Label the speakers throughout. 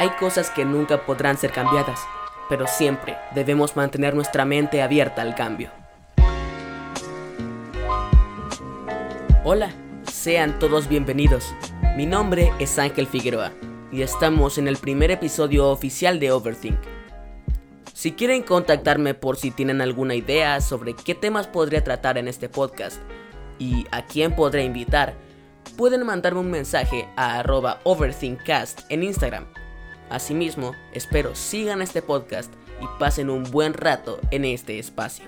Speaker 1: Hay cosas que nunca podrán ser cambiadas, pero siempre debemos mantener nuestra mente abierta al cambio. Hola, sean todos bienvenidos. Mi nombre es Ángel Figueroa y estamos en el primer episodio oficial de Overthink. Si quieren contactarme por si tienen alguna idea sobre qué temas podría tratar en este podcast y a quién podré invitar, pueden mandarme un mensaje a arroba overthinkcast en Instagram Asimismo, espero sigan este podcast y pasen un buen rato en este espacio.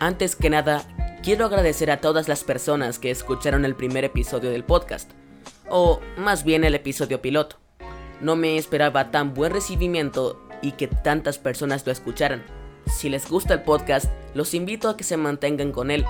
Speaker 1: Antes que nada, quiero agradecer a todas las personas que escucharon el primer episodio del podcast, o más bien el episodio piloto. No me esperaba tan buen recibimiento y que tantas personas lo escucharan. Si les gusta el podcast, los invito a que se mantengan con él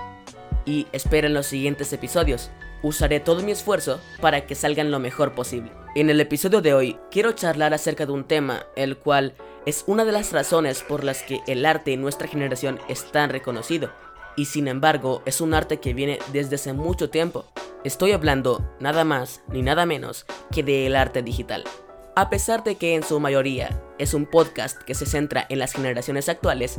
Speaker 1: y esperen los siguientes episodios. Usaré todo mi esfuerzo para que salgan lo mejor posible. En el episodio de hoy quiero charlar acerca de un tema, el cual es una de las razones por las que el arte en nuestra generación es tan reconocido. Y sin embargo, es un arte que viene desde hace mucho tiempo. Estoy hablando nada más ni nada menos que del arte digital. A pesar de que en su mayoría es un podcast que se centra en las generaciones actuales,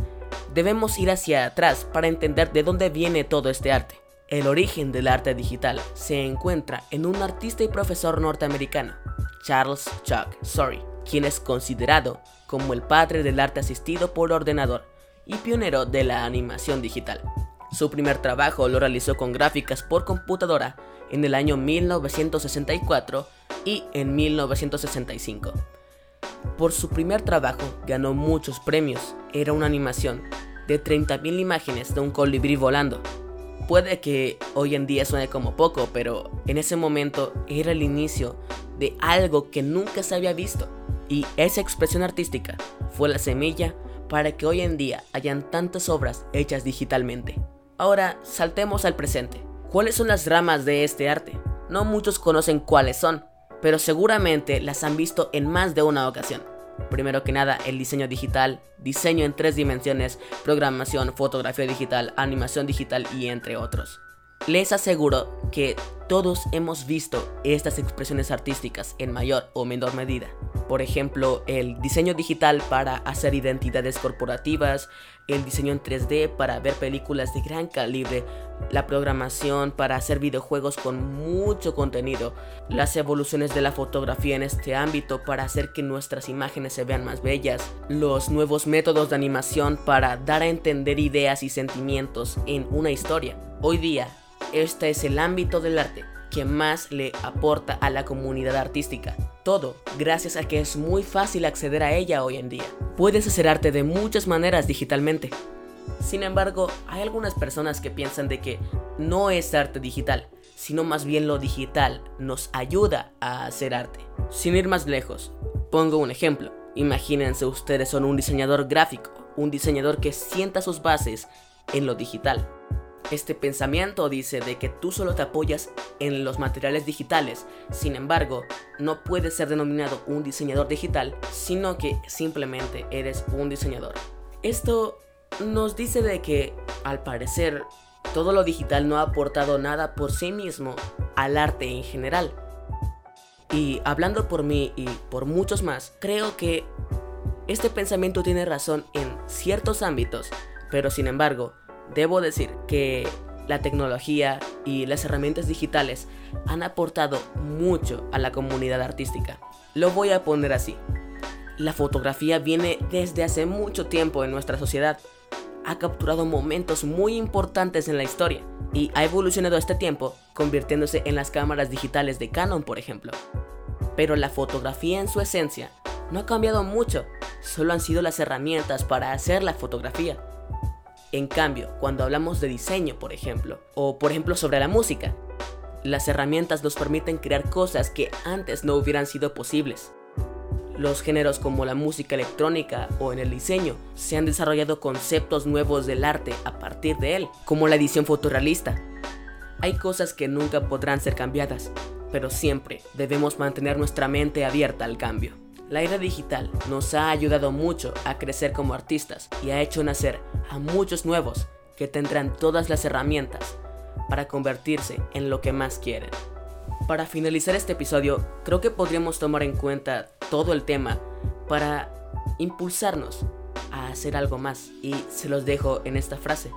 Speaker 1: debemos ir hacia atrás para entender de dónde viene todo este arte. El origen del arte digital se encuentra en un artista y profesor norteamericano, Charles Chuck Sorry, quien es considerado como el padre del arte asistido por ordenador y pionero de la animación digital. Su primer trabajo lo realizó con gráficas por computadora en el año 1964 y en 1965. Por su primer trabajo ganó muchos premios. Era una animación de 30.000 imágenes de un colibrí volando, Puede que hoy en día suene como poco, pero en ese momento era el inicio de algo que nunca se había visto. Y esa expresión artística fue la semilla para que hoy en día hayan tantas obras hechas digitalmente. Ahora saltemos al presente. ¿Cuáles son las ramas de este arte? No muchos conocen cuáles son, pero seguramente las han visto en más de una ocasión. Primero que nada, el diseño digital, diseño en tres dimensiones, programación, fotografía digital, animación digital y entre otros. Les aseguro que todos hemos visto estas expresiones artísticas en mayor o menor medida. Por ejemplo, el diseño digital para hacer identidades corporativas, el diseño en 3D para ver películas de gran calibre, la programación para hacer videojuegos con mucho contenido, las evoluciones de la fotografía en este ámbito para hacer que nuestras imágenes se vean más bellas, los nuevos métodos de animación para dar a entender ideas y sentimientos en una historia. Hoy día, este es el ámbito del arte que más le aporta a la comunidad artística. Todo gracias a que es muy fácil acceder a ella hoy en día. Puedes hacer arte de muchas maneras digitalmente. Sin embargo, hay algunas personas que piensan de que no es arte digital, sino más bien lo digital nos ayuda a hacer arte. Sin ir más lejos, pongo un ejemplo. Imagínense ustedes son un diseñador gráfico, un diseñador que sienta sus bases en lo digital. Este pensamiento dice de que tú solo te apoyas en los materiales digitales, sin embargo, no puedes ser denominado un diseñador digital, sino que simplemente eres un diseñador. Esto nos dice de que, al parecer, todo lo digital no ha aportado nada por sí mismo al arte en general. Y hablando por mí y por muchos más, creo que este pensamiento tiene razón en ciertos ámbitos, pero sin embargo, Debo decir que la tecnología y las herramientas digitales han aportado mucho a la comunidad artística. Lo voy a poner así. La fotografía viene desde hace mucho tiempo en nuestra sociedad. Ha capturado momentos muy importantes en la historia y ha evolucionado este tiempo convirtiéndose en las cámaras digitales de Canon, por ejemplo. Pero la fotografía en su esencia no ha cambiado mucho, solo han sido las herramientas para hacer la fotografía. En cambio, cuando hablamos de diseño, por ejemplo, o por ejemplo sobre la música, las herramientas nos permiten crear cosas que antes no hubieran sido posibles. Los géneros como la música electrónica o en el diseño se han desarrollado conceptos nuevos del arte a partir de él, como la edición fotorrealista. Hay cosas que nunca podrán ser cambiadas, pero siempre debemos mantener nuestra mente abierta al cambio. La era digital nos ha ayudado mucho a crecer como artistas y ha hecho nacer a muchos nuevos que tendrán todas las herramientas para convertirse en lo que más quieren. Para finalizar este episodio, creo que podríamos tomar en cuenta todo el tema para impulsarnos a hacer algo más. Y se los dejo en esta frase.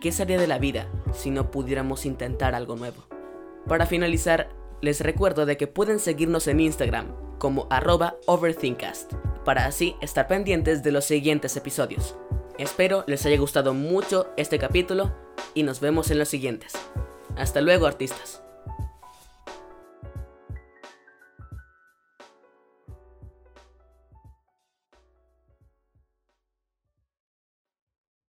Speaker 1: ¿Qué sería de la vida si no pudiéramos intentar algo nuevo? Para finalizar, les recuerdo de que pueden seguirnos en Instagram como arroba overthinkcast para así estar pendientes de los siguientes episodios. Espero les haya gustado mucho este capítulo y nos vemos en los siguientes. Hasta luego artistas.